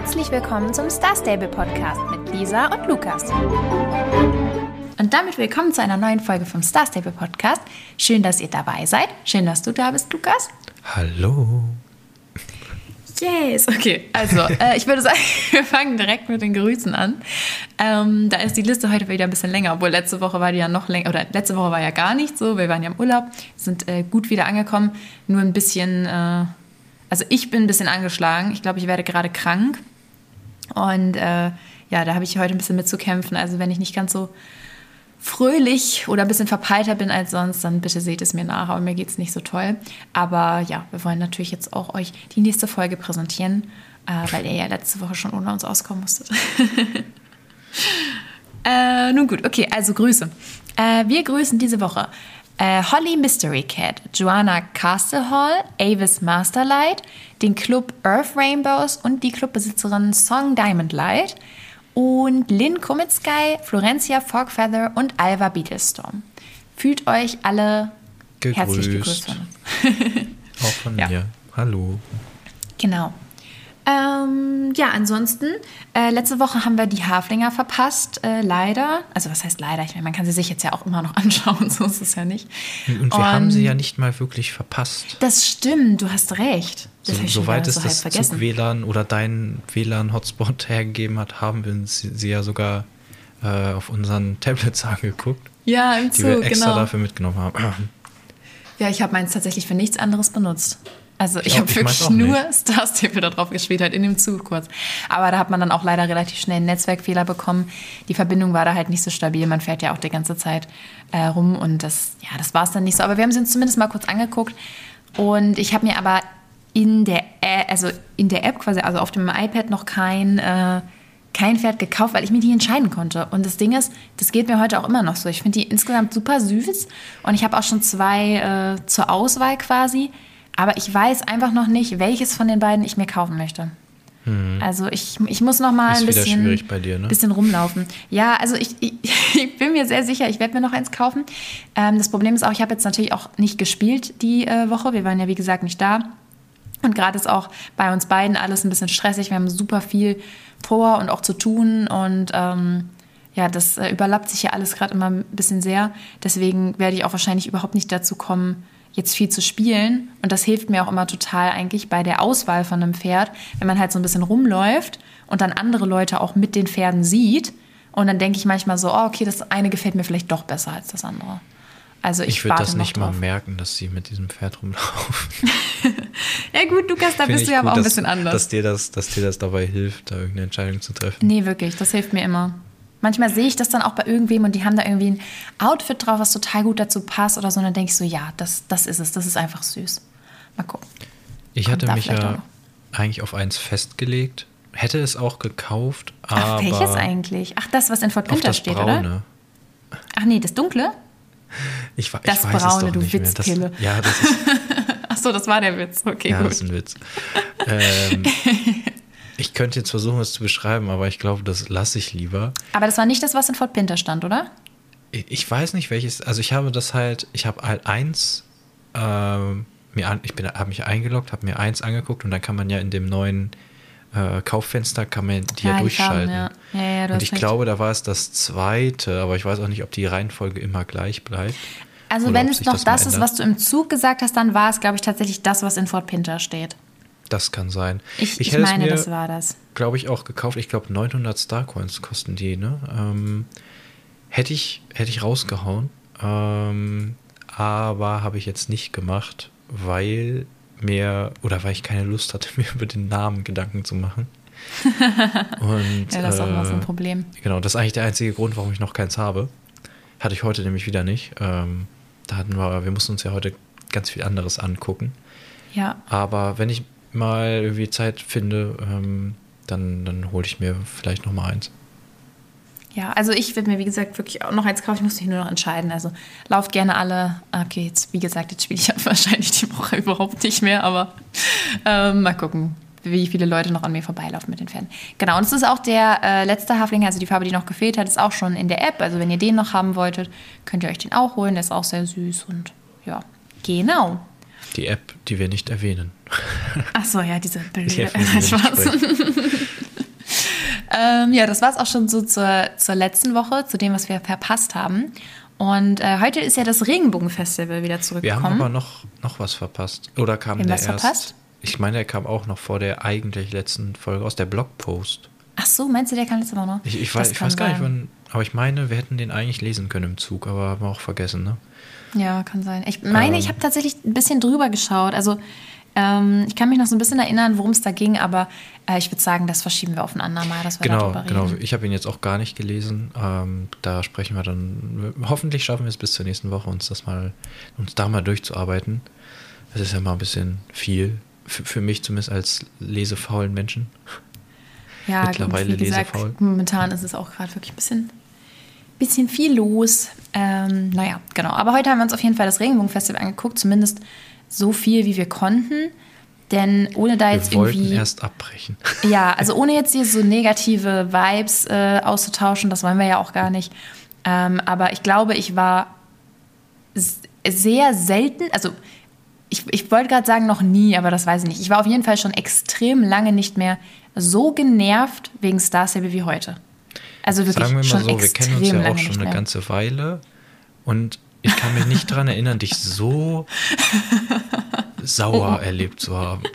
Herzlich willkommen zum Star Stable Podcast mit Lisa und Lukas. Und damit willkommen zu einer neuen Folge vom Star Stable Podcast. Schön, dass ihr dabei seid. Schön, dass du da bist, Lukas. Hallo. Yes, okay. Also, äh, ich würde sagen, wir fangen direkt mit den Grüßen an. Ähm, da ist die Liste heute wieder ein bisschen länger, obwohl letzte Woche war die ja noch länger, oder letzte Woche war ja gar nicht so. Wir waren ja im Urlaub, sind äh, gut wieder angekommen, nur ein bisschen, äh, also ich bin ein bisschen angeschlagen. Ich glaube, ich werde gerade krank. Und äh, ja, da habe ich heute ein bisschen mitzukämpfen. Also, wenn ich nicht ganz so fröhlich oder ein bisschen verpeilter bin als sonst, dann bitte seht es mir nach. Aber mir geht es nicht so toll. Aber ja, wir wollen natürlich jetzt auch euch die nächste Folge präsentieren, äh, weil ihr ja letzte Woche schon ohne uns auskommen musstet. äh, nun gut, okay, also Grüße. Äh, wir grüßen diese Woche äh, Holly Mystery Cat, Joanna Castlehall, Avis Masterlight, den Club Earth Rainbows und die Clubbesitzerin Song Diamond Light und Lynn Kumitzky, Florencia Fogfeather und Alva Beetlestorm. Fühlt euch alle Gegrüßt. herzlich uns. Auch von Ja. mir. Hallo. Genau. Ähm, ja, ansonsten, äh, letzte Woche haben wir die Haflinger verpasst, äh, leider. Also was heißt leider? Ich meine, man kann sie sich jetzt ja auch immer noch anschauen, so ist es ja nicht. Und wir haben sie ja nicht mal wirklich verpasst. Das stimmt, du hast recht. Das So, soweit es so das vergessen. Zug-WLAN oder dein WLAN-Hotspot hergegeben hat, haben wir sie, sie ja sogar äh, auf unseren Tablets angeguckt, Ja, im die wir Zug, extra genau. dafür mitgenommen haben. Ja, ich habe meins tatsächlich für nichts anderes benutzt. Also ich habe ich meins wirklich nur Star Stable da drauf gespielt, halt in dem Zug kurz. Aber da hat man dann auch leider relativ schnell einen Netzwerkfehler bekommen. Die Verbindung war da halt nicht so stabil. Man fährt ja auch die ganze Zeit äh, rum und das, ja, das war es dann nicht so. Aber wir haben sie uns zumindest mal kurz angeguckt und ich habe mir aber in der, Ä- also in der App quasi, also auf dem iPad noch kein äh, kein Pferd gekauft, weil ich mich nicht entscheiden konnte. Und das Ding ist, das geht mir heute auch immer noch so. Ich finde die insgesamt super süß und ich habe auch schon zwei äh, zur Auswahl quasi. Aber ich weiß einfach noch nicht, welches von den beiden ich mir kaufen möchte. Also ich, ich muss noch mal Ist ein bisschen, dir, ne? bisschen rumlaufen. Ja, also ich, ich, ich bin mir sehr sicher, ich werde mir noch eins kaufen. Ähm, das Problem ist auch, ich habe jetzt natürlich auch nicht gespielt die äh, Woche. Wir waren ja, wie gesagt, nicht da. Und gerade ist auch bei uns beiden alles ein bisschen stressig. Wir haben super viel vor und auch zu tun. Und ähm, ja, das äh, überlappt sich ja alles gerade immer ein bisschen sehr. Deswegen werde ich auch wahrscheinlich überhaupt nicht dazu kommen, jetzt viel zu spielen. Und das hilft mir auch immer total eigentlich bei der Auswahl von einem Pferd, wenn man halt so ein bisschen rumläuft und dann andere Leute auch mit den Pferden sieht. Und dann denke ich manchmal so, oh, okay, das eine gefällt mir vielleicht doch besser als das andere. Also ich, Ich würde das nicht mal drauf. merken, dass sie mit diesem Pferd rumlaufen. Ja gut, Lukas, da Finde bist du ja aber auch ein dass- bisschen anders. Dass dir, das, dass dir das dabei hilft, da irgendeine Entscheidung zu treffen. Nee, wirklich, das hilft mir immer. Manchmal sehe ich das dann auch bei irgendwem und die haben da irgendwie ein Outfit drauf, was total gut dazu passt oder so. Und dann denke ich so, ja, das, das ist es, das ist einfach süß. Mal gucken. Ich Kommt hatte mich ja eigentlich auf eins festgelegt, hätte es auch gekauft, Ach, aber welches eigentlich? Ach, das, was in Fort Pinter das steht, Braune. oder? Ach nee, das Dunkle? Ich, wa- Das ich weiß Braune, es doch du nicht mehr. Witzpille. Das, ja, das ist, Ach so, das war der Witz. Okay, ja, gut. das ist ein Witz. ähm, ich könnte jetzt versuchen, es zu beschreiben, aber ich glaube, das lasse ich lieber. Aber das war nicht das, was in Fort Pinter stand, oder? Ich, weiß nicht, welches. Also ich habe das halt, ich habe halt eins, ähm, mir an, ich bin, habe mich eingeloggt, habe mir eins angeguckt und dann kann man ja in dem neuen äh, Kauffenster kann man die ja, Ja, durchschalten. Farben, ja. Ja, und ich recht. glaube, da war es das zweite, aber ich weiß auch nicht, ob die Reihenfolge immer gleich bleibt. Also wenn es noch das das, ist, was du im Zug gesagt hast, dann war es, glaube ich, tatsächlich das, was in Fort Pinter steht. Das kann sein. Ich, ich, es meine, mir, das war das. glaube ich, auch gekauft. Ich glaube, 900 Starcoins kosten die, ne? Ähm, hätte, ich, hätte ich rausgehauen. Ähm, aber habe ich jetzt nicht gemacht, weil mir, oder weil ich keine Lust hatte, mir über den Namen Gedanken zu machen. Und, Ja, das ist auch mal so ein äh, Problem. Genau, das ist eigentlich der einzige Grund, warum ich noch keins habe. Hatte ich heute nämlich wieder nicht. Ähm, da hatten wir, wir mussten uns ja heute ganz viel anderes angucken. Ja. Aber wenn ich mal irgendwie Zeit finde, ähm, dann, dann hole ich mir vielleicht noch mal eins. Ja, also ich würde mir, wie gesagt, wirklich auch noch eins kaufen. Ich muss mich nur noch entscheiden. Also lauft gerne alle. Okay, jetzt, wie gesagt, jetzt spiele ich wahrscheinlich die Woche überhaupt nicht mehr, aber ähm, mal gucken, wie viele Leute noch an mir vorbeilaufen mit den Pferden. Genau, und es ist auch der äh, letzte Hafling, also die Farbe, die noch gefehlt hat, ist auch schon in der App. Also wenn ihr den noch haben wolltet, könnt ihr euch den auch holen. Der ist auch sehr süß und ja, genau. Die App, die wir nicht erwähnen. Ach so, ja, diese Die Bilder. Wir ähm, ja, das war es auch schon so zur, zur letzten Woche, zu dem, was wir verpasst haben. Und äh, heute ist ja das Regenbogenfestival wieder zurückgekommen. Wir haben aber noch, noch was verpasst. Oder kam der erst? Verpasst? Ich meine, der kam auch noch vor der eigentlich letzten Folge aus der Blogpost. Ach so, meinst du, der kam letzte Woche noch? Ich, ich weiß, ich weiß gar nicht, wann. Aber ich meine, wir hätten den eigentlich lesen können im Zug, aber haben wir auch vergessen, ne? Ja, kann sein. Ich meine, ähm, ich habe tatsächlich ein bisschen drüber geschaut. Also ähm, ich kann mich noch so ein bisschen erinnern, worum es da ging, aber äh, ich würde sagen, das verschieben wir auf ein andermal, dass wir genau, Genau, ich habe ihn jetzt auch gar nicht gelesen. Ähm, da sprechen wir dann, hoffentlich schaffen wir es bis zur nächsten Woche, uns das mal, uns da mal durchzuarbeiten. Das ist ja mal ein bisschen viel, für, für mich zumindest als lesefaulen Menschen. Ja, mittlerweile gesagt, lesefaul. Momentan ist es auch gerade wirklich ein bisschen, bisschen viel los. Ähm, naja, genau. Aber heute haben wir uns auf jeden Fall das Regenbogenfestival angeguckt, zumindest so viel, wie wir konnten. Denn ohne da jetzt wir wollten irgendwie. erst abbrechen. Ja, also ohne jetzt hier so negative Vibes äh, auszutauschen, das wollen wir ja auch gar nicht. Ähm, aber ich glaube, ich war sehr selten, also ich, ich wollte gerade sagen noch nie, aber das weiß ich nicht. Ich war auf jeden Fall schon extrem lange nicht mehr so genervt wegen Star Stable wie heute. Also wirklich Sagen wir mal schon so, wir kennen uns ja auch schon eine ganze Weile und ich kann mich nicht daran erinnern, dich so sauer erlebt zu haben.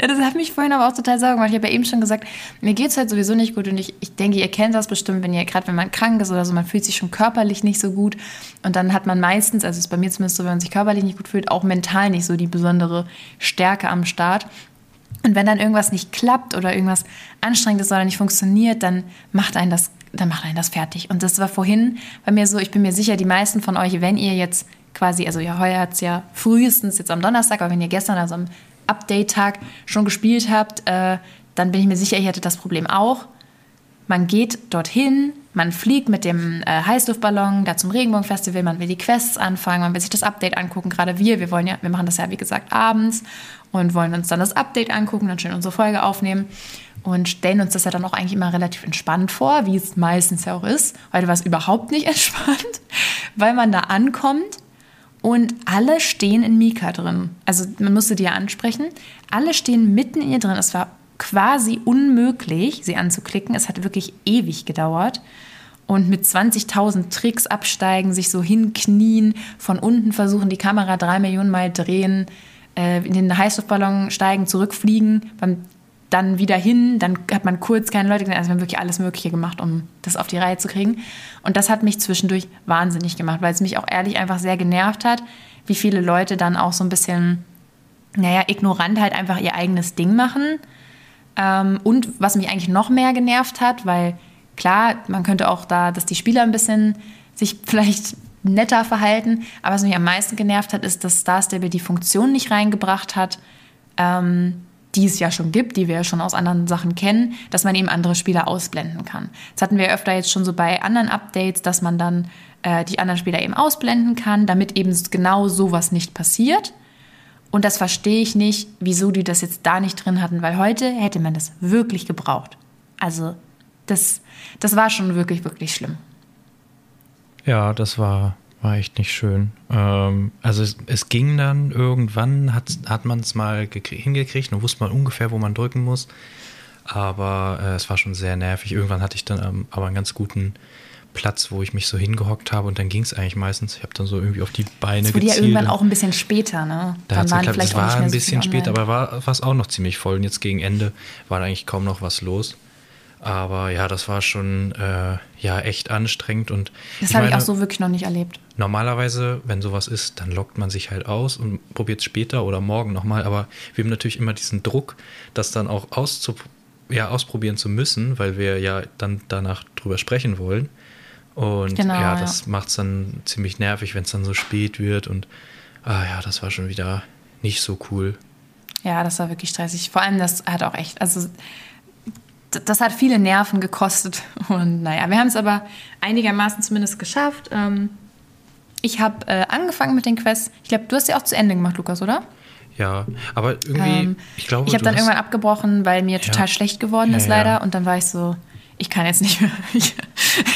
Ja, das hat mich vorhin aber auch total sauer gemacht. Ich habe ja eben schon gesagt, mir geht es halt sowieso nicht gut und ich, ich denke, ihr kennt das bestimmt, wenn ihr, gerade wenn man krank ist oder so, man fühlt sich schon körperlich nicht so gut und dann hat man meistens, also ist bei mir zumindest so, wenn man sich körperlich nicht gut fühlt, auch mental nicht so die besondere Stärke am Start. Und wenn dann irgendwas nicht klappt oder irgendwas anstrengend ist oder nicht funktioniert, dann macht einen das, dann macht einen das fertig. Und das war vorhin bei mir so, ich bin mir sicher, die meisten von euch, wenn ihr jetzt quasi, also ja, heuer hat es ja frühestens jetzt am Donnerstag, aber wenn ihr gestern, also am Update-Tag schon gespielt habt, äh, dann bin ich mir sicher, ihr hättet das Problem auch. Man geht dorthin, man fliegt mit dem äh, Heißluftballon da zum Regenbogenfestival, man will die Quests anfangen, man will sich das Update angucken. Gerade wir, wir wollen ja, wir machen das ja wie gesagt abends und wollen uns dann das Update angucken, dann schön unsere Folge aufnehmen und stellen uns das ja dann auch eigentlich immer relativ entspannt vor, wie es meistens ja auch ist. Heute war es überhaupt nicht entspannt, weil man da ankommt und alle stehen in Mika drin. Also man musste die ja ansprechen. Alle stehen mitten in ihr drin. Es war quasi unmöglich, sie anzuklicken. Es hat wirklich ewig gedauert. Und mit 20.000 Tricks absteigen, sich so hinknien, von unten versuchen, die Kamera drei Millionen Mal drehen, äh, in den Heißluftballon steigen, zurückfliegen, beim dann wieder hin, dann hat man kurz keine Leute gesehen. Also wir haben wirklich alles Mögliche gemacht, um das auf die Reihe zu kriegen. Und das hat mich zwischendurch wahnsinnig gemacht, weil es mich auch ehrlich einfach sehr genervt hat, wie viele Leute dann auch so ein bisschen, naja, ignorant halt einfach ihr eigenes Ding machen. Ähm, und was mich eigentlich noch mehr genervt hat, weil klar, man könnte auch da, dass die Spieler ein bisschen sich vielleicht netter verhalten, aber was mich am meisten genervt hat, ist, dass Star Stable die Funktion nicht reingebracht hat, ähm, die es ja schon gibt, die wir ja schon aus anderen Sachen kennen, dass man eben andere Spieler ausblenden kann. Das hatten wir öfter jetzt schon so bei anderen Updates, dass man dann äh, die anderen Spieler eben ausblenden kann, damit eben genau sowas nicht passiert. Und das verstehe ich nicht, wieso die das jetzt da nicht drin hatten, weil heute hätte man das wirklich gebraucht. Also das, das war schon wirklich, wirklich schlimm. Ja, das war war echt nicht schön. Ähm, also es, es, ging dann irgendwann, hat, hat man es mal hingekriegt und wusste man ungefähr, wo man drücken muss. Aber äh, es war schon sehr nervig. Irgendwann hatte ich dann ähm, aber einen ganz guten Platz, wo ich mich so hingehockt habe und dann ging es eigentlich meistens. Ich habe dann so irgendwie auf die Beine das wurde gezielt. ja irgendwann auch ein bisschen später, ne? Da dann waren geklappt. vielleicht es war ein bisschen so später, aber war es auch noch ziemlich voll. Und jetzt gegen Ende war da eigentlich kaum noch was los. Aber ja, das war schon äh, ja echt anstrengend und das habe ich auch so wirklich noch nicht erlebt. Normalerweise, wenn sowas ist, dann lockt man sich halt aus und probiert es später oder morgen nochmal. Aber wir haben natürlich immer diesen Druck, das dann auch ja, ausprobieren zu müssen, weil wir ja dann danach drüber sprechen wollen. Und genau, ja, das ja. macht es dann ziemlich nervig, wenn es dann so spät wird. Und ah ja, das war schon wieder nicht so cool. Ja, das war wirklich stressig. Vor allem, das hat auch echt, also das hat viele Nerven gekostet. Und naja, wir haben es aber einigermaßen zumindest geschafft. Ähm, ich habe äh, angefangen mit den Quests. Ich glaube, du hast sie auch zu Ende gemacht, Lukas, oder? Ja, aber irgendwie, ähm, ich glaube. Ich habe dann irgendwann abgebrochen, weil mir total ja. schlecht geworden ja, ist, leider. Ja. Und dann war ich so, ich kann jetzt nicht mehr.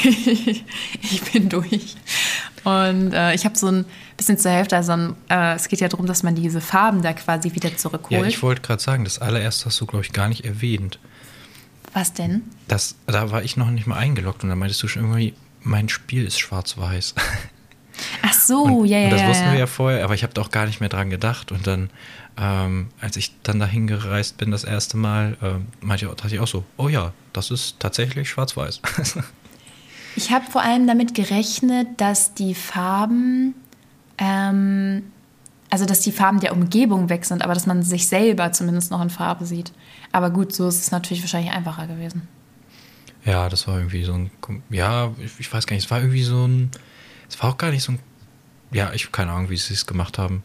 Ich, ich bin durch. Und äh, ich habe so ein bisschen zur Hälfte, also ein, äh, es geht ja darum, dass man diese Farben da quasi wieder zurückholt. Ja, ich wollte gerade sagen, das allererste hast du, glaube ich, gar nicht erwähnt. Was denn? Das, da war ich noch nicht mal eingeloggt und da meintest du schon irgendwie, mein Spiel ist schwarz-weiß. Ach so, und, ja, ja. Und das ja, wussten ja. wir ja vorher, aber ich habe da auch gar nicht mehr dran gedacht. Und dann, ähm, als ich dann dahin gereist bin das erste Mal, ähm, meinte ich, dachte ich auch so, oh ja, das ist tatsächlich schwarz-weiß. Ich habe vor allem damit gerechnet, dass die Farben, ähm, also dass die Farben der Umgebung weg sind, aber dass man sich selber zumindest noch in Farbe sieht. Aber gut, so ist es natürlich wahrscheinlich einfacher gewesen. ja, das war irgendwie so ein, ja, ich, ich weiß gar nicht, es war irgendwie so ein, es war auch gar nicht so ein, ja, ich habe keine Ahnung, wie sie es gemacht haben.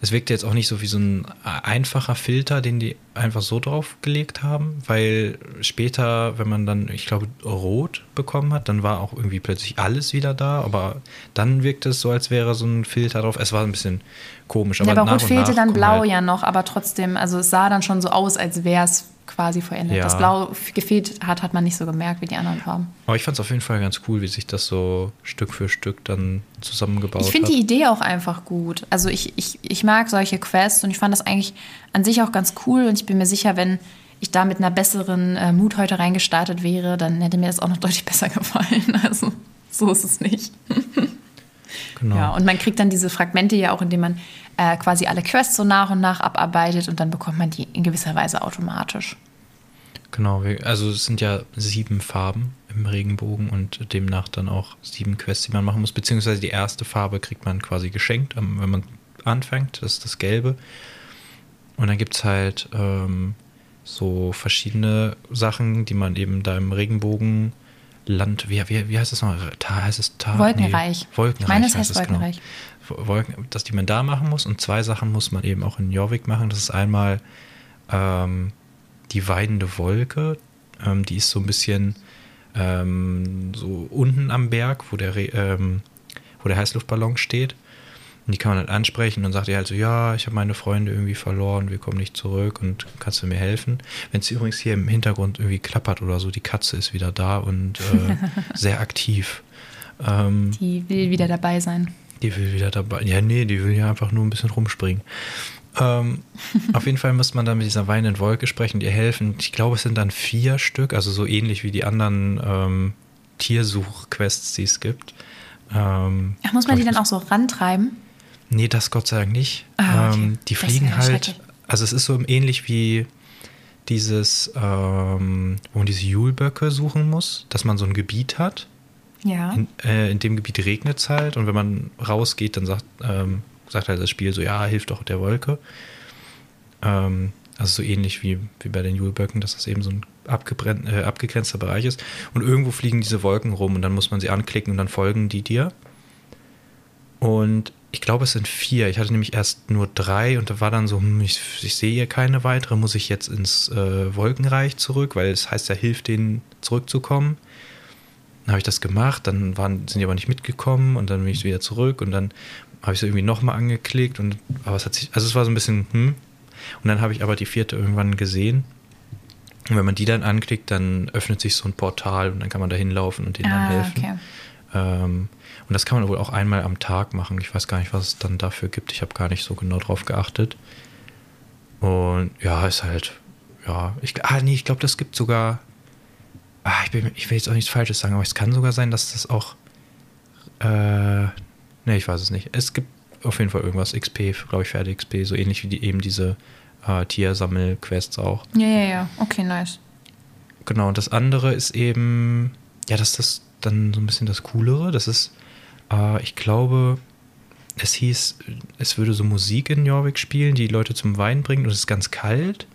Es wirkte jetzt auch nicht so wie so ein einfacher Filter, den die einfach so draufgelegt haben, weil später, wenn man dann, ich glaube, rot bekommen hat, dann war auch irgendwie plötzlich alles wieder da, aber dann wirkte es so, als wäre so ein Filter drauf. Es war ein bisschen komisch. Aber, ja, aber nach rot fehlte dann blau halt- ja noch, aber trotzdem, also es sah dann schon so aus, als wäre es quasi vollendet. Ja. Das Blau gefehlt hat, hat man nicht so gemerkt wie die anderen Farben. Aber ich fand es auf jeden Fall ganz cool, wie sich das so Stück für Stück dann zusammengebaut Ich finde hat. die Idee auch einfach gut. Also ich, ich, ich mag solche Quests und ich fand das eigentlich an sich auch ganz cool und ich bin mir sicher, wenn ich da mit einer besseren äh, Mut heute reingestartet wäre, dann hätte mir das auch noch deutlich besser gefallen. Also so ist es nicht. genau. Ja, und man kriegt dann diese Fragmente ja auch, indem man äh, quasi alle Quests so nach und nach abarbeitet und dann bekommt man die in gewisser Weise automatisch. Genau, also es sind ja sieben Farben im Regenbogen und demnach dann auch sieben Quests, die man machen muss. Beziehungsweise die erste Farbe kriegt man quasi geschenkt, wenn man anfängt, das ist das Gelbe. Und dann gibt es halt ähm, so verschiedene Sachen, die man eben da im Regenbogenland, wie, wie, wie heißt das noch? Ta, heißt es Ta? Wolkenreich. Nee, Wolkenreich. Ich meine, es heißt heißt es, genau. Wolken, dass die man da machen muss. Und zwei Sachen muss man eben auch in Jorvik machen. Das ist einmal ähm, die weidende Wolke. Ähm, die ist so ein bisschen ähm, so unten am Berg, wo der, ähm, wo der Heißluftballon steht. Und die kann man halt ansprechen und dann sagt er halt so, ja, ich habe meine Freunde irgendwie verloren, wir kommen nicht zurück und kannst du mir helfen? Wenn es übrigens hier im Hintergrund irgendwie klappert oder so, die Katze ist wieder da und äh, sehr aktiv. Ähm, Die will wieder dabei sein. Die will wieder dabei. Ja, nee, die will ja einfach nur ein bisschen rumspringen. Ähm, auf jeden Fall muss man dann mit dieser weinenden Wolke sprechen und ihr helfen. Ich glaube, es sind dann vier Stück, also so ähnlich wie die anderen ähm, Tiersuch-Quests, die es gibt. Ähm, Ach, muss man die dann auch so rantreiben? Nee, das Gott sei Dank nicht. Ah, okay. ähm, die Das fliegen halt. Also es ist so ähnlich wie dieses, ähm, wo man diese Julböcke suchen muss, dass man so ein Gebiet hat. Ja. In, äh, in dem Gebiet regnet es halt und wenn man rausgeht, dann sagt, ähm, sagt halt das Spiel so, ja, hilft doch der Wolke. Ähm, also so ähnlich wie, wie bei den Julböcken, dass das eben so ein äh, abgegrenzter Bereich ist. Und irgendwo fliegen diese Wolken rum und dann muss man sie anklicken und dann folgen die dir. Und ich glaube, es sind vier. Ich hatte nämlich erst nur drei und da war dann so, hm, ich, ich sehe hier keine weitere. Muss ich jetzt ins äh, Wolkenreich zurück, weil es heißt ja, hilft denen zurückzukommen. Dann habe ich das gemacht, dann waren, sind die aber nicht mitgekommen und dann bin ich wieder zurück und dann habe ich sie irgendwie nochmal angeklickt und aber es hat sich, also es war so ein bisschen, hm. Und dann habe ich aber die vierte irgendwann gesehen. Und wenn man die dann anklickt, dann öffnet sich so ein Portal und dann kann man da hinlaufen und denen dann Ah, helfen. okay. Ähm, und das kann man wohl auch einmal am Tag machen. Ich weiß gar nicht, was es dann dafür gibt. Ich habe gar nicht so genau drauf geachtet. Und ja, ist halt, ja, ich, ah, nee, ich glaube, das gibt sogar, ah, ich, bin, ich will jetzt auch nichts Falsches sagen, aber es kann sogar sein, dass das auch, äh, nee, ich weiß es nicht. Es gibt auf jeden Fall irgendwas XP, glaube ich, Pferde XP, so ähnlich wie die, eben diese äh, Tiersammel-Quests auch. Ja, ja, ja. Okay, nice. Genau, und das andere ist eben, ja, das ist das dann so ein bisschen das Coolere. Das ist, äh, ich glaube, es hieß, es würde so Musik in Jorvik spielen, die Leute zum Wein bringt und es ist ganz kalt.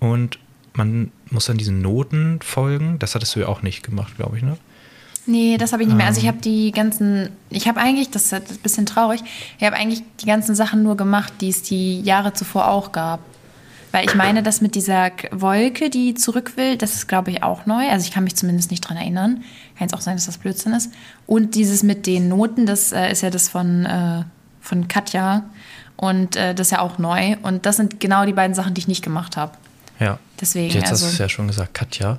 Und man muss dann diesen Noten folgen. Das hattest du ja auch nicht gemacht, glaube ich, ne? Nee, das habe ich nicht mehr. Also ich Ähm. habe die ganzen, ich habe eigentlich, das ist ein bisschen traurig, ich habe eigentlich die ganzen Sachen nur gemacht, die es die Jahre zuvor auch gab. Weil ich meine, das mit dieser Wolke, die zurück will, das ist, glaube ich, auch neu. Also ich kann mich zumindest nicht dran erinnern. Kann jetzt auch sein, dass das Blödsinn ist. Und dieses mit den Noten, das äh, ist ja das von, äh, von Katja. Und äh, das ist ja auch neu. Und das sind genau die beiden Sachen, die ich nicht gemacht habe. Ja. Deswegen, Jetzt also. hast du es ja schon gesagt, Katja.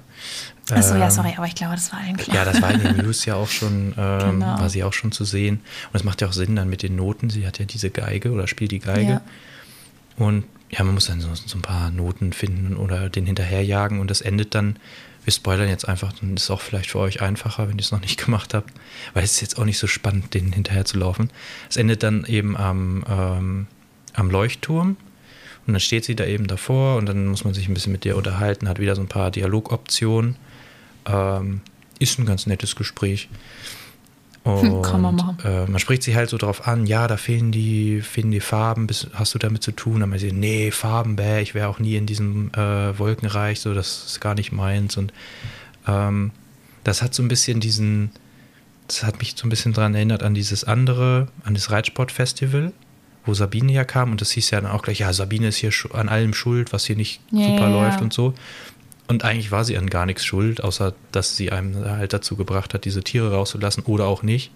Achso, ja, Ähm, sorry, aber ich glaube, das war allen klar. Ja, das war in den News ja auch schon, ähm, Genau. war sie auch schon zu sehen. Und es macht ja auch Sinn dann mit den Noten. Sie hat ja diese Geige oder spielt die Geige. Ja. Und ja, man muss dann so, so ein paar Noten finden oder den hinterherjagen und das endet dann, wir spoilern jetzt einfach, dann ist es auch vielleicht für euch einfacher, wenn ihr es noch nicht gemacht habt, weil es ist jetzt auch nicht so spannend, den hinterher zu laufen. Es endet dann eben am, ähm, am Leuchtturm und dann steht sie da eben davor und dann muss man sich ein bisschen mit ihr unterhalten, hat wieder so ein paar Dialogoptionen. Ähm, ist ein ganz nettes Gespräch. Und, Kann man machen. Äh, man spricht sie halt so drauf an, ja, da fehlen die, fehlen die Farben, bist, hast du damit zu tun? Dann meint sie, nee, Farben, bäh, ich wäre auch nie in diesem äh, Wolkenreich, so, das ist gar nicht meins. Und ähm, das hat so ein bisschen diesen, das hat mich so ein bisschen daran erinnert an dieses andere, an das Reitsportfestival, wo Sabine ja kam und das hieß ja dann auch gleich, ja, Sabine ist hier an allem schuld, was hier nicht yeah, super yeah. läuft und so. Und eigentlich war sie an gar nichts schuld, außer dass sie einem halt dazu gebracht hat, diese Tiere rauszulassen oder auch nicht.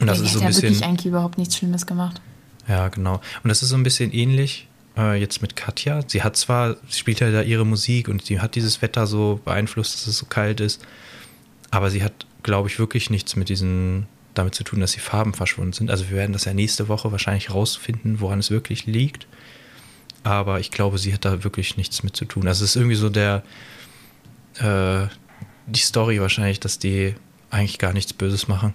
Und das ja, ist so ein bisschen. wirklich eigentlich überhaupt nichts Schlimmes gemacht. Ja, genau. Und das ist so ein bisschen ähnlich äh, jetzt mit Katja. Sie hat zwar, sie spielt ja da ihre Musik und sie hat dieses Wetter so beeinflusst, dass es so kalt ist, aber sie hat, glaube ich, wirklich nichts mit diesen damit zu tun, dass die Farben verschwunden sind. Also wir werden das ja nächste Woche wahrscheinlich rausfinden, woran es wirklich liegt aber ich glaube, sie hat da wirklich nichts mit zu tun. Also es ist irgendwie so der, äh, die Story wahrscheinlich, dass die eigentlich gar nichts Böses machen.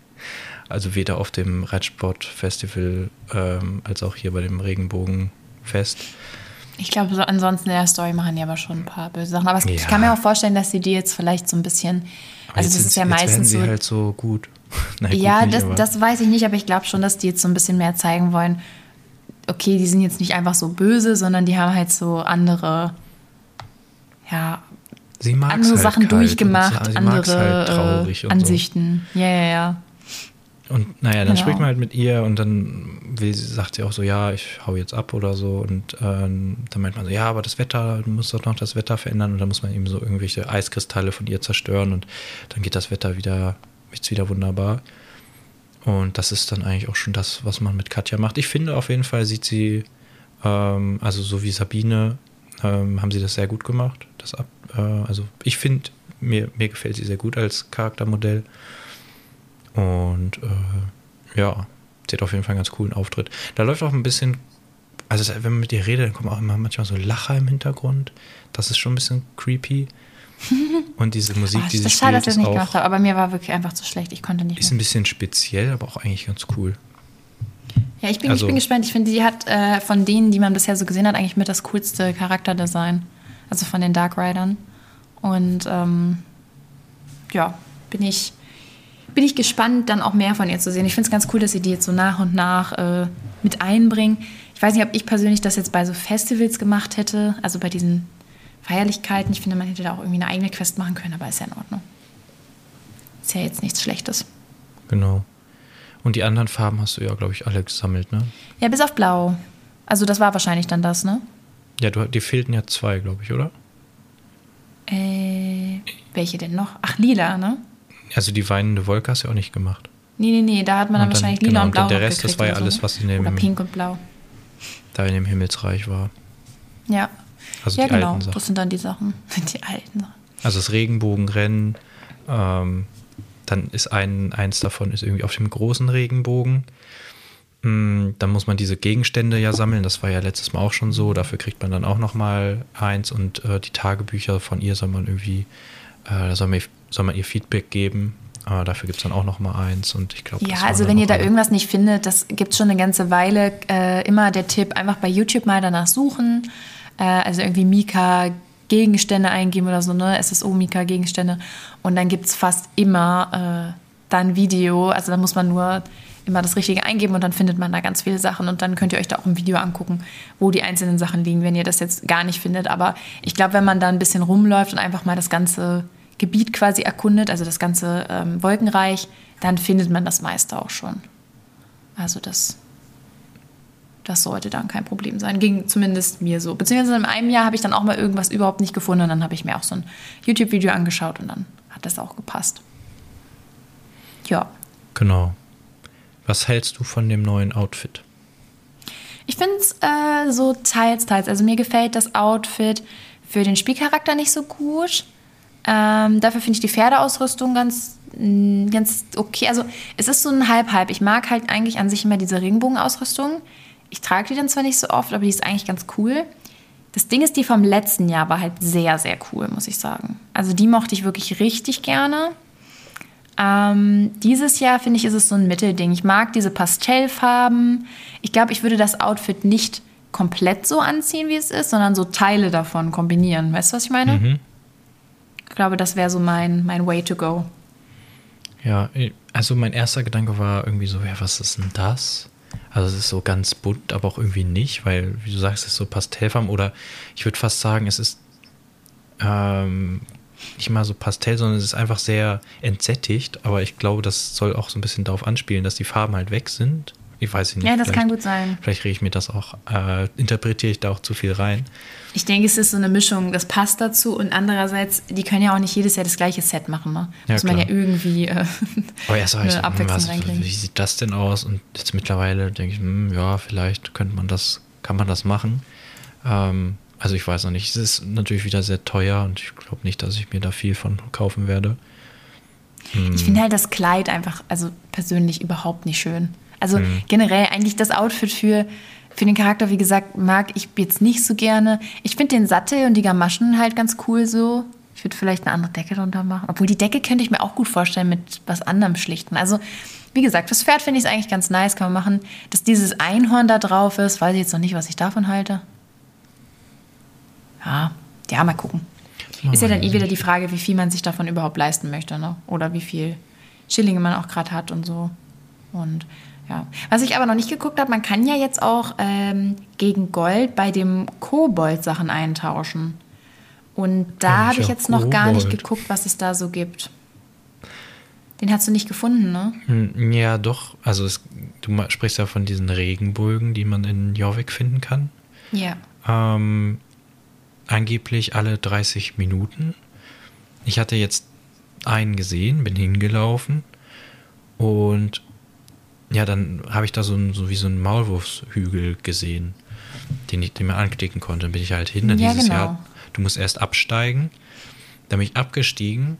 also weder auf dem Reitsportfestival ähm, als auch hier bei dem Regenbogenfest. Ich glaube, so ansonsten in der Story machen die aber schon ein paar böse Sachen. Aber ja. ich kann mir auch vorstellen, dass sie die jetzt vielleicht so ein bisschen. Also, das ist ja meistens. sie so, halt so gut. Nein, ja, nicht, das, das weiß ich nicht, aber ich glaube schon, dass die jetzt so ein bisschen mehr zeigen wollen okay, die sind jetzt nicht einfach so böse, sondern die haben halt so andere, ja, andere halt Sachen durchgemacht, sie, andere halt Ansichten. So. Ja, ja, ja. Und naja, dann genau. spricht man halt mit ihr und dann will, sagt sie auch so, ja, ich hau jetzt ab oder so. Und äh, dann meint man so, ja, aber das Wetter, du musst doch noch das Wetter verändern. Und dann muss man eben so irgendwelche Eiskristalle von ihr zerstören und dann geht das Wetter wieder, wird's wieder wunderbar. Und das ist dann eigentlich auch schon das, was man mit Katja macht. Ich finde auf jeden Fall sieht sie, ähm, also so wie Sabine, ähm, haben sie das sehr gut gemacht. Das ab, äh, also ich finde, mir, mir gefällt sie sehr gut als Charaktermodell. Und äh, ja, sie hat auf jeden Fall einen ganz coolen Auftritt. Da läuft auch ein bisschen, also wenn man mit ihr redet, dann kommen auch immer manchmal so Lacher im Hintergrund. Das ist schon ein bisschen creepy. Und diese Musik, oh, die sie spielt, schade, dass ich das nicht gemacht habe, aber mir war wirklich einfach zu schlecht. Ich konnte nicht. Ist mehr. ein bisschen speziell, aber auch eigentlich ganz cool. Ja, ich bin, also, ich bin gespannt. Ich finde, die hat äh, von denen, die man bisher so gesehen hat, eigentlich mit das coolste Charakterdesign. Also von den Dark Riders. Und ähm, ja, bin ich, bin ich gespannt, dann auch mehr von ihr zu sehen. Ich finde es ganz cool, dass sie die jetzt so nach und nach äh, mit einbringen. Ich weiß nicht, ob ich persönlich das jetzt bei so Festivals gemacht hätte, also bei diesen Feierlichkeiten. Ich finde, man hätte da auch irgendwie eine eigene Quest machen können, aber ist ja in Ordnung. Ist ja jetzt nichts Schlechtes. Genau. Und die anderen Farben hast du ja, glaube ich, alle gesammelt, ne? Ja, bis auf Blau. Also das war wahrscheinlich dann das, ne? Ja, du, dir fehlten ja zwei, glaube ich, oder? Äh, welche denn noch? Ach, lila, ne? Also die weinende Wolke hast du ja auch nicht gemacht. Nee, nee, nee, da hat man dann, dann wahrscheinlich lila genau, und blau. Und der Rest, das war ja alles, ne? was in dem. Oder pink und blau. Da in dem Himmelsreich war. Ja, also ja, die genau. alten Sachen. Das sind dann die Sachen, die alten Sachen. Also das Regenbogenrennen, ähm, dann ist ein, eins davon ist irgendwie auf dem großen Regenbogen. Mm, dann muss man diese Gegenstände ja sammeln. Das war ja letztes Mal auch schon so. Dafür kriegt man dann auch noch mal eins und äh, die Tagebücher von ihr soll man irgendwie, äh, soll, man, soll man ihr Feedback geben. Äh, dafür gibt es dann auch noch mal eins und ich glaube. Ja, also wenn ihr da irgendwas nicht findet, das gibt es schon eine ganze Weile. Äh, immer der Tipp: einfach bei YouTube mal danach suchen äh, also irgendwie Mika Gegenstände eingeben oder so, ne? SSO Mika Gegenstände. Und dann gibt es fast immer äh, dann Video. Also da muss man nur immer das Richtige eingeben und dann findet man da ganz viele Sachen und dann könnt ihr euch da auch ein Video angucken, wo die einzelnen Sachen liegen, wenn ihr das jetzt gar nicht findet. Aber ich glaube, wenn man da ein bisschen rumläuft und einfach mal das ganze Gebiet quasi erkundet, also das ganze ähm, Wolkenreich, dann findet man das meiste auch schon. Also das das sollte dann kein Problem sein. Ging zumindest mir so. Beziehungsweise in einem Jahr habe ich dann auch mal irgendwas überhaupt nicht gefunden und dann habe ich mir auch so ein YouTube-Video angeschaut und dann hat das auch gepasst. Ja. Genau. Was hältst du von dem neuen Outfit? Ich finde es äh, so teils, teils. Also mir gefällt das Outfit für den Spielcharakter nicht so gut. Ähm, dafür finde ich die Pferdeausrüstung ganz, mm, ganz okay. Also es ist so ein Halb-Halb. Ich mag halt eigentlich an sich immer diese Regenbogenausrüstung ich trage die dann zwar nicht so oft, aber die ist eigentlich ganz cool. Das Ding ist, die vom letzten Jahr war halt sehr, sehr cool, muss ich sagen. Also die mochte ich wirklich richtig gerne. Ähm, dieses Jahr finde ich, ist es so ein Mittelding. Ich mag diese Pastellfarben. Ich glaube, ich würde das Outfit nicht komplett so anziehen, wie es ist, sondern so Teile davon kombinieren. Weißt du, was ich meine? Mhm. Ich glaube, das wäre so mein, mein Way to go. Ja, also mein erster Gedanke war irgendwie so, ja, was ist denn das? Also es ist so ganz bunt, aber auch irgendwie nicht, weil, wie du sagst, es ist so Pastellfarben oder ich würde fast sagen, es ist ähm, nicht mal so Pastell, sondern es ist einfach sehr entsättigt, aber ich glaube, das soll auch so ein bisschen darauf anspielen, dass die Farben halt weg sind. Ich weiß nicht. Ja, das kann gut sein. Vielleicht rege ich mir das auch, äh, interpretiere ich da auch zu viel rein. Ich denke, es ist so eine Mischung, das passt dazu und andererseits, die können ja auch nicht jedes Jahr das gleiche Set machen. Ne? Ja, Muss man ja irgendwie äh, Aber erst eine ich, Abwechslung was, Wie sieht das denn aus? Und jetzt mittlerweile denke ich, mh, hm, ja, vielleicht könnte man das, kann man das machen. Ähm, also ich weiß noch nicht. Es ist natürlich wieder sehr teuer und ich glaube nicht, dass ich mir da viel von kaufen werde. Hm. Ich finde halt das Kleid einfach, also persönlich überhaupt nicht schön. Also hm. generell eigentlich das Outfit für, für den Charakter, wie gesagt, mag ich jetzt nicht so gerne. Ich finde den Sattel und die Gamaschen halt ganz cool so. Ich würde vielleicht eine andere Decke drunter machen. Obwohl die Decke könnte ich mir auch gut vorstellen mit was anderem schlichten. Also, wie gesagt, das Pferd finde ich eigentlich ganz nice, kann man machen. Dass dieses Einhorn da drauf ist, weiß ich jetzt noch nicht, was ich davon halte. Ja, ja, mal gucken. Ist ja dann eh wieder die Frage, wie viel man sich davon überhaupt leisten möchte, ne? Oder wie viel Schillinge man auch gerade hat und so. Und ja. Was ich aber noch nicht geguckt habe, man kann ja jetzt auch ähm, gegen Gold bei dem Kobold Sachen eintauschen. Und da habe ich jetzt Kobold. noch gar nicht geguckt, was es da so gibt. Den hast du nicht gefunden, ne? Hm, ja, doch. Also es, du sprichst ja von diesen Regenbögen, die man in Jorvik finden kann. Ja. Ähm, angeblich alle 30 Minuten. Ich hatte jetzt einen gesehen, bin hingelaufen und ja, dann habe ich da so, ein, so wie so einen Maulwurfshügel gesehen, den, ich, den man anklicken konnte. Dann bin ich halt hin. Dann ja, hieß genau. es ja, du musst erst absteigen. Dann bin ich abgestiegen,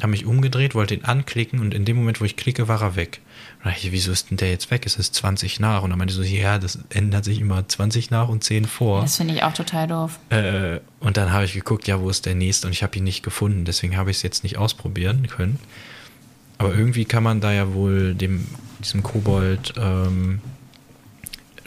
habe mich umgedreht, wollte ihn anklicken und in dem Moment, wo ich klicke, war er weg. Und dachte ich, wieso ist denn der jetzt weg? Es ist 20 nach. Und dann meinte ich so, ja, das ändert sich immer 20 nach und 10 vor. Das finde ich auch total doof. Äh, und dann habe ich geguckt, ja, wo ist der nächste? Und ich habe ihn nicht gefunden. Deswegen habe ich es jetzt nicht ausprobieren können. Aber irgendwie kann man da ja wohl dem diesem Kobold, ähm,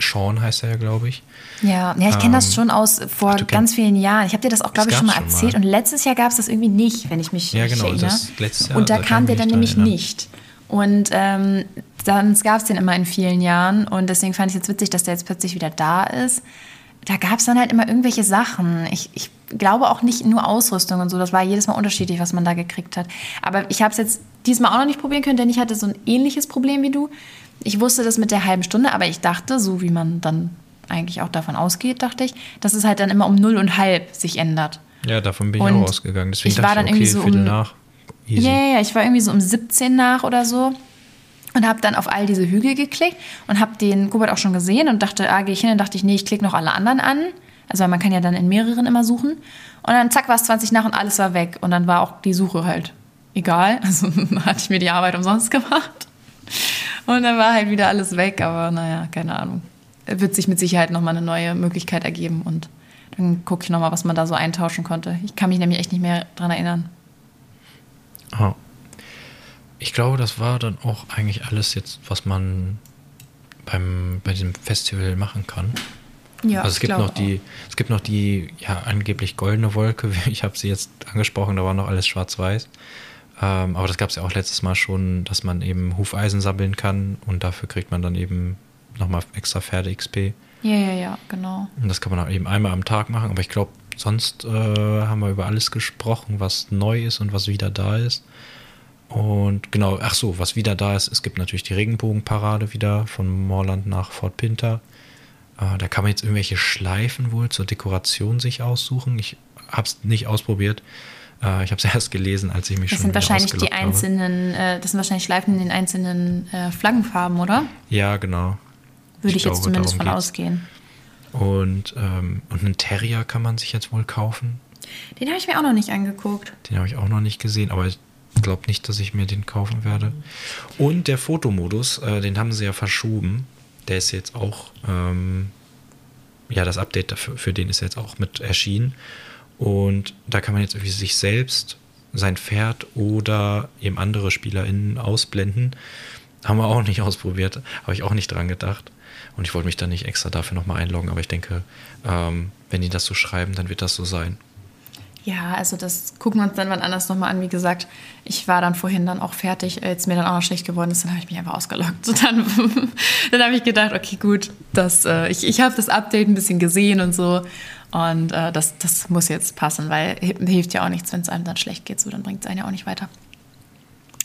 Sean heißt er ja, glaube ich. Ja, ja ich kenne ähm, das schon aus vor ach, ganz vielen Jahren. Ich habe dir das auch, glaube ich, schon mal erzählt. Schon mal. Und letztes Jahr gab es das irgendwie nicht, wenn ich mich ja, genau, erinnere. Das letztes Jahr, und da, da kam der dann nämlich erinnern. nicht. Und ähm, dann gab es den immer in vielen Jahren. Und deswegen fand ich es jetzt witzig, dass der jetzt plötzlich wieder da ist. Da gab es dann halt immer irgendwelche Sachen. Ich, ich glaube auch nicht nur Ausrüstung und so. Das war jedes Mal unterschiedlich, was man da gekriegt hat. Aber ich habe es jetzt diesmal auch noch nicht probieren können, denn ich hatte so ein ähnliches Problem wie du. Ich wusste das mit der halben Stunde, aber ich dachte, so wie man dann eigentlich auch davon ausgeht, dachte ich, dass es halt dann immer um null und halb sich ändert. Ja, davon bin ich und auch ausgegangen. Deswegen ich war dann ich, okay, irgendwie so um, nach. Ja, yeah, ja, ich war irgendwie so um 17 nach oder so und habe dann auf all diese Hügel geklickt und habe den Kobold auch schon gesehen und dachte, ah, gehe ich hin und dachte ich, nee, ich klicke noch alle anderen an. Also man kann ja dann in mehreren immer suchen. Und dann zack war es 20 nach und alles war weg. Und dann war auch die Suche halt egal. Also hatte ich mir die Arbeit umsonst gemacht. Und dann war halt wieder alles weg, aber naja, keine Ahnung. Wird sich mit Sicherheit nochmal eine neue Möglichkeit ergeben und dann gucke ich nochmal, was man da so eintauschen konnte. Ich kann mich nämlich echt nicht mehr dran erinnern. Oh. Ich glaube, das war dann auch eigentlich alles jetzt, was man beim, bei diesem Festival machen kann. Ja, also es gibt noch die, es gibt noch die ja angeblich goldene Wolke. Ich habe sie jetzt angesprochen, da war noch alles schwarz-weiß. Ähm, aber das gab es ja auch letztes Mal schon, dass man eben Hufeisen sammeln kann und dafür kriegt man dann eben nochmal extra Pferde-XP. Ja, ja, ja, genau. Und das kann man auch eben einmal am Tag machen, aber ich glaube, sonst äh, haben wir über alles gesprochen, was neu ist und was wieder da ist. Und genau, ach so, was wieder da ist, es gibt natürlich die Regenbogenparade wieder von Moorland nach Fort Pinter. Äh, da kann man jetzt irgendwelche Schleifen wohl zur Dekoration sich aussuchen. Ich habe es nicht ausprobiert. Äh, ich habe es erst gelesen, als ich mich das schon sind wahrscheinlich die einzelnen, äh, Das sind wahrscheinlich Schleifen in den einzelnen äh, Flaggenfarben, oder? Ja, genau. Würde ich, ich jetzt glaube, zumindest von geht's. ausgehen. Und, ähm, und einen Terrier kann man sich jetzt wohl kaufen. Den habe ich mir auch noch nicht angeguckt. Den habe ich auch noch nicht gesehen, aber glaube nicht, dass ich mir den kaufen werde. Und der Fotomodus, äh, den haben sie ja verschoben. der ist jetzt auch, ähm, ja, das Update dafür, für den ist jetzt auch mit erschienen. Und da kann man jetzt irgendwie sich selbst, sein Pferd oder eben andere SpielerInnen ausblenden. Haben wir auch nicht ausprobiert, habe ich auch nicht dran gedacht. Und ich wollte mich dann nicht extra dafür nochmal einloggen, aber ich denke, ähm, wenn die das so schreiben, dann wird das so sein. Ja, also das gucken wir uns dann wann anders nochmal an. Wie gesagt, ich war dann vorhin dann auch fertig, als mir dann auch noch schlecht geworden ist, dann habe ich mich einfach ausgeloggt. Und dann, dann habe ich gedacht, okay, gut, das, äh, ich, ich habe das Update ein bisschen gesehen und so. Und äh, das, das muss jetzt passen, weil hilft ja auch nichts, wenn es einem dann schlecht geht. So, dann bringt es einen ja auch nicht weiter.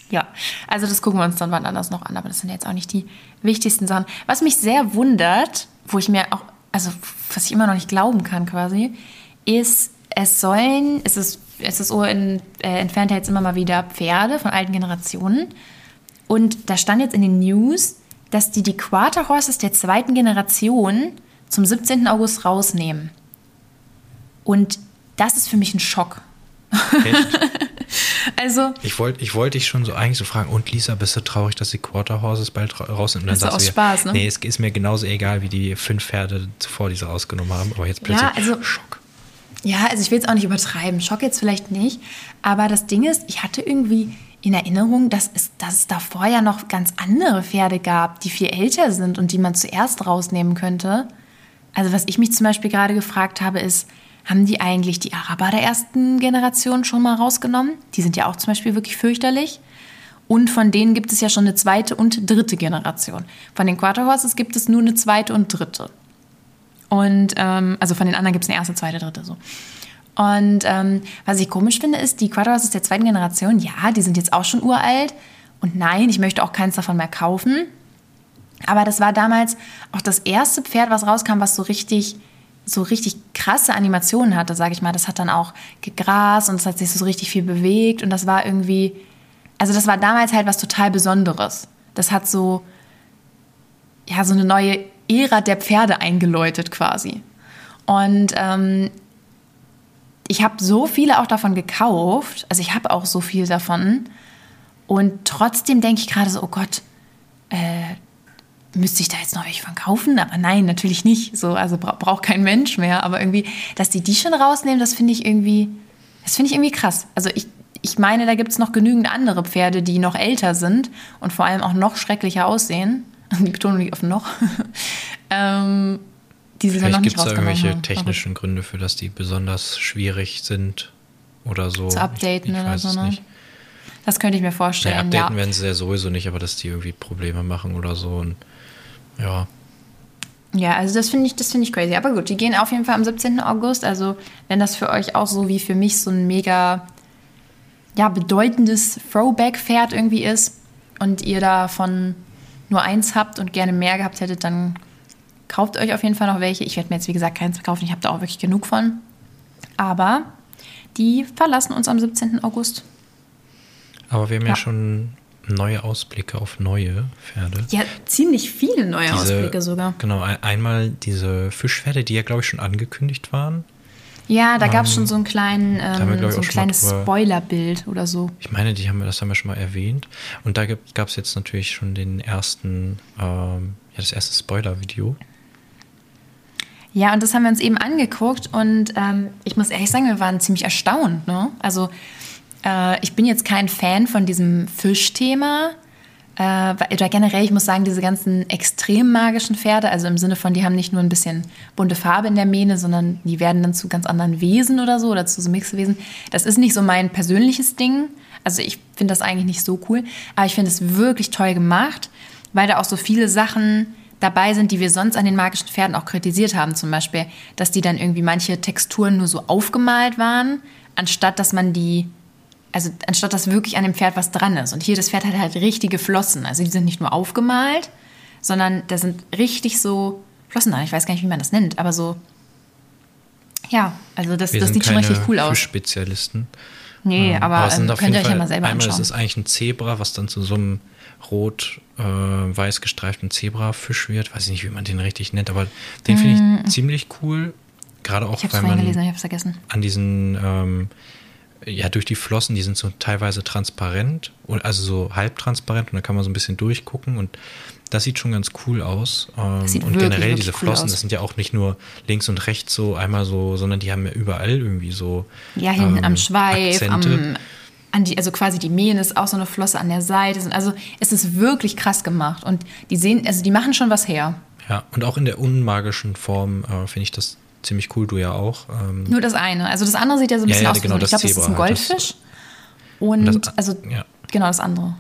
Ja, also das gucken wir uns dann wann anders noch an, aber das sind jetzt auch nicht die wichtigsten Sachen. Was mich sehr wundert, wo ich mir auch, also was ich immer noch nicht glauben kann quasi, ist, es sollen, es ist, es ist so in, äh, entfernt jetzt immer mal wieder Pferde von alten Generationen. Und da stand jetzt in den News, dass die die Quarter Horses der zweiten Generation zum 17. August rausnehmen. Und das ist für mich ein Schock. Echt? also. Ich wollte ich wollt dich schon so eigentlich so fragen, und Lisa, bist du traurig, dass die Quarter Horses bald rausnehmen? Und dann das ist aus Spaß, ne? Nee, es ist mir genauso egal wie die fünf Pferde zuvor, die sie rausgenommen haben. Aber jetzt plötzlich ja, also, Schock. Ja, also ich will es auch nicht übertreiben. Schock jetzt vielleicht nicht. Aber das Ding ist, ich hatte irgendwie in Erinnerung, dass es, dass es davor ja noch ganz andere Pferde gab, die viel älter sind und die man zuerst rausnehmen könnte. Also was ich mich zum Beispiel gerade gefragt habe, ist, haben die eigentlich die Araber der ersten Generation schon mal rausgenommen? Die sind ja auch zum Beispiel wirklich fürchterlich. Und von denen gibt es ja schon eine zweite und dritte Generation. Von den Quarter Horses gibt es nur eine zweite und dritte. Und ähm, also von den anderen gibt es eine erste, zweite, dritte so. Und ähm, was ich komisch finde, ist, die Quadros der zweiten Generation, ja, die sind jetzt auch schon uralt. Und nein, ich möchte auch keins davon mehr kaufen. Aber das war damals auch das erste Pferd, was rauskam, was so richtig, so richtig krasse Animationen hatte, sage ich mal. Das hat dann auch gegrast und es hat sich so richtig viel bewegt. Und das war irgendwie, also das war damals halt was total Besonderes. Das hat so, ja, so eine neue Ära der Pferde eingeläutet quasi. Und ähm, ich habe so viele auch davon gekauft, also ich habe auch so viel davon. Und trotzdem denke ich gerade so, oh Gott, äh, müsste ich da jetzt noch welche von kaufen? Aber nein, natürlich nicht. So, also bra braucht kein Mensch mehr. Aber irgendwie, dass die die schon rausnehmen, das finde ich irgendwie, das finde ich irgendwie krass. Also ich, ich meine, da gibt es noch genügend andere Pferde, die noch älter sind und vor allem auch noch schrecklicher aussehen. Die Betonung liegt auf noch. ähm, die sie dann noch nicht Gibt es da irgendwelche technischen Aber Gründe für, dass die besonders schwierig sind oder so? Zu updaten ich, ich oder so, ne? Nicht. Das könnte ich mir vorstellen. Ja, updaten ja. werden sie ja sowieso nicht, aber dass die irgendwie Probleme machen oder so. Und ja. Ja, also das finde ich, das ich crazy. Aber gut, die gehen auf jeden Fall am 17. August. Also, wenn das für euch auch so wie für mich so ein mega ja, bedeutendes Throwback-Pferd irgendwie ist und ihr davon nur eins habt und gerne mehr gehabt hättet, dann kauft euch auf jeden Fall noch welche. Ich werde mir jetzt, wie gesagt, keins kaufen. Ich habe da auch wirklich genug von. Aber die verlassen uns am 17. August. Aber wir haben ja, ja schon neue Ausblicke auf neue Pferde. Ja, ziemlich viele neue diese, Ausblicke sogar. Genau, einmal diese Fischpferde, die ja, glaube ich, schon angekündigt waren. Ja, da gab es schon so, einen kleinen, ähm, wir, so ein kleines Spoilerbild oder so. Ich meine, die haben wir, das haben wir schon mal erwähnt. Und da gab es jetzt natürlich schon den ersten, ähm, ja, das erste Spoiler-Video. Ja, und das haben wir uns eben angeguckt und ähm, ich muss ehrlich sagen, wir waren ziemlich erstaunt. Ne? Also äh, ich bin jetzt kein Fan von diesem Fischthema. Äh, oder generell, ich muss sagen, diese ganzen extrem magischen Pferde, also im Sinne von, die haben nicht nur ein bisschen bunte Farbe in der Mähne, sondern die werden dann zu ganz anderen Wesen oder so oder zu so Mixwesen. Das ist nicht so mein persönliches Ding. Also ich finde das eigentlich nicht so cool, aber ich finde es wirklich toll gemacht, weil da auch so viele Sachen dabei sind, die wir sonst an den magischen Pferden auch kritisiert haben. Zum Beispiel, dass die dann irgendwie manche Texturen nur so aufgemalt waren, anstatt dass man die also anstatt dass wirklich an dem Pferd was dran ist. Und hier das Pferd hat halt richtige Flossen. Also die sind nicht nur aufgemalt, sondern da sind richtig so Flossen dran. Ich weiß gar nicht, wie man das nennt, aber so. Ja, also das, das sieht schon richtig cool aus. Spezialisten. Nee, aber, aber ähm, könnt ihr euch ja mal selber einmal anschauen. Einmal ist es eigentlich ein Zebra, was dann zu so einem rot-weiß äh, gestreiften Zebrafisch wird. Weiß ich nicht, wie man den richtig nennt, aber den mm. finde ich ziemlich cool. Gerade auch, weil man gelesen, an diesen ähm, ja, durch die Flossen, die sind so teilweise transparent, also so halbtransparent und da kann man so ein bisschen durchgucken und das sieht schon ganz cool aus. Ähm, sieht und wirklich, generell wirklich diese cool Flossen, aus. das sind ja auch nicht nur links und rechts so einmal so, sondern die haben ja überall irgendwie so. Ja, hinten ähm, am Schweif, Akzente. am, an die, also quasi die Mähen ist auch so eine Flosse an der Seite. Also es ist wirklich krass gemacht. Und die sehen, also die machen schon was her. Ja, und auch in der unmagischen Form äh, finde ich das ziemlich cool, du ja auch. Ähm, Nur das eine. Also das andere sieht ja so ein Ja, bisschen ja, aus wie genau, so, ich das glaube, das ist ein halt, Goldfisch. Und das- also ja. genau das andere.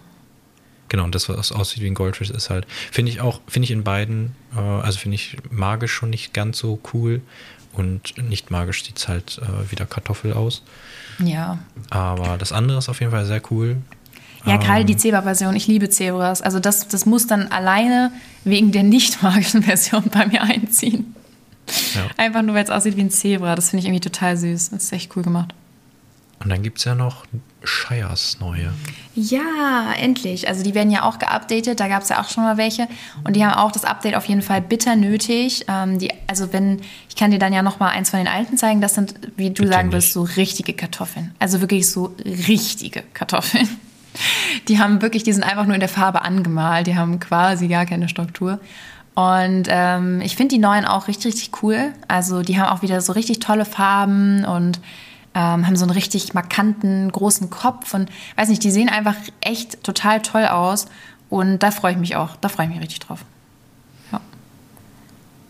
Genau, und das, was aussieht wie ein Goldfisch, ist halt, finde ich auch, finde ich in beiden, äh, also finde ich magisch schon nicht ganz so cool und nicht magisch sieht es halt äh, wieder Kartoffel aus. Ja. Aber das andere ist auf jeden Fall sehr cool. Ja, gerade Ähm. die Zebra-Version. Ich liebe Zebras. Also das, das muss dann alleine wegen der nicht magischen Version bei mir einziehen. Ja. Einfach nur, weil es aussieht wie ein Zebra. Das finde ich irgendwie total süß. Das ist echt cool gemacht. Und dann gibt es ja noch Shires neue. Ja, endlich. Also die werden ja auch geupdatet. Da gab es ja auch schon mal welche. Und die haben auch das Update auf jeden Fall bitter nötig. Ähm, die, also wenn, ich kann dir dann ja noch mal eins von den alten zeigen. Das sind, wie du Bitte sagen nicht. willst, so richtige Kartoffeln. Also wirklich so richtige Kartoffeln. Die haben wirklich, die sind einfach nur in der Farbe angemalt. Die haben quasi gar keine Struktur. Und ähm, ich finde die neuen auch richtig, richtig cool. Also die haben auch wieder so richtig tolle Farben und ähm, haben so einen richtig markanten, großen Kopf und weiß nicht, die sehen einfach echt total toll aus. Und da freue ich mich auch. Da freue ich mich richtig drauf. Ja.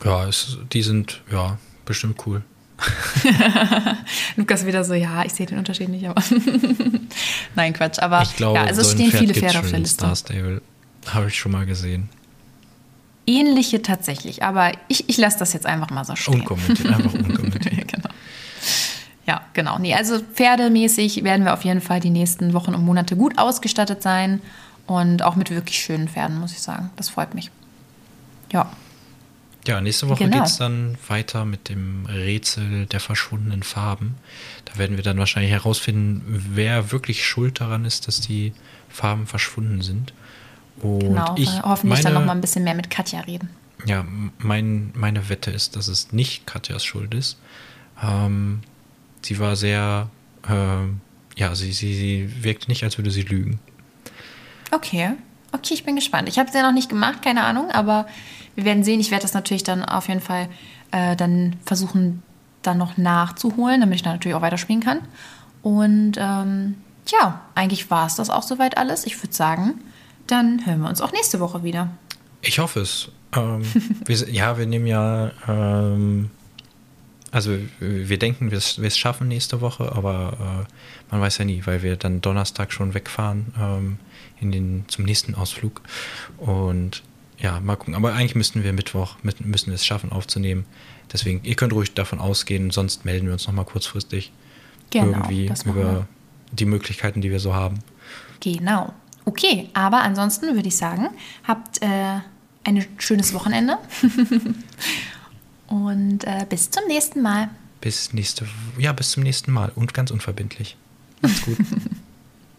Ja, es, die sind, ja, bestimmt cool. Lukas wieder so, ja, ich sehe den Unterschied nicht, aber. Nein, Quatsch. Aber Ich glaube, ja, also es so stehen Pferd viele Pferde auf der Liste. Star Stable. Habe ich schon mal gesehen. Ähnliche tatsächlich, aber ich, ich lasse das jetzt einfach mal so stehen. Unkommentiert, einfach unkommentiert. Ja, genau. Ja, genau. Nee, also pferdemäßig werden wir auf jeden Fall die nächsten Wochen und Monate gut ausgestattet sein und auch mit wirklich schönen Pferden, muss ich sagen. Das freut mich. Ja. Ja, nächste Woche Genau. geht es dann weiter mit dem Rätsel der verschwundenen Farben. Da werden wir dann wahrscheinlich herausfinden, wer wirklich schuld daran ist, dass die Farben verschwunden sind. Und Genau. ich, hoffentlich meine, dann noch mal ein bisschen mehr mit Katja reden. Ja, mein, meine Wette ist, dass es nicht Katjas Schuld ist. Ähm, sie war sehr, ähm, ja, sie, sie, sie wirkt nicht, als würde sie lügen. Okay. Okay, ich bin gespannt. Ich habe es ja noch nicht gemacht, keine Ahnung, aber wir werden sehen. Ich werde das natürlich dann auf jeden Fall äh, dann versuchen, dann noch nachzuholen, damit ich dann natürlich auch weiterspielen kann. Und ähm, ja, eigentlich war es das auch soweit alles. Ich würde sagen, dann hören wir uns auch nächste Woche wieder. Ich hoffe es. Ähm, wir, ja, wir nehmen ja, ähm, also wir denken, wir es schaffen nächste Woche, aber äh, man weiß ja nie, weil wir dann Donnerstag schon wegfahren ähm, in den, zum nächsten Ausflug. Und ja, mal gucken. Aber eigentlich müssten wir Mittwoch, mit, müssen wir es schaffen aufzunehmen. Deswegen, ihr könnt ruhig davon ausgehen, sonst melden wir uns nochmal kurzfristig Genau, irgendwie über wir. die Möglichkeiten, die wir so haben. Genau. Okay, aber ansonsten würde ich sagen, habt äh, ein schönes Wochenende. Und äh, bis zum nächsten Mal. Bis nächste, ja, bis zum nächsten Mal und ganz unverbindlich. Macht's gut.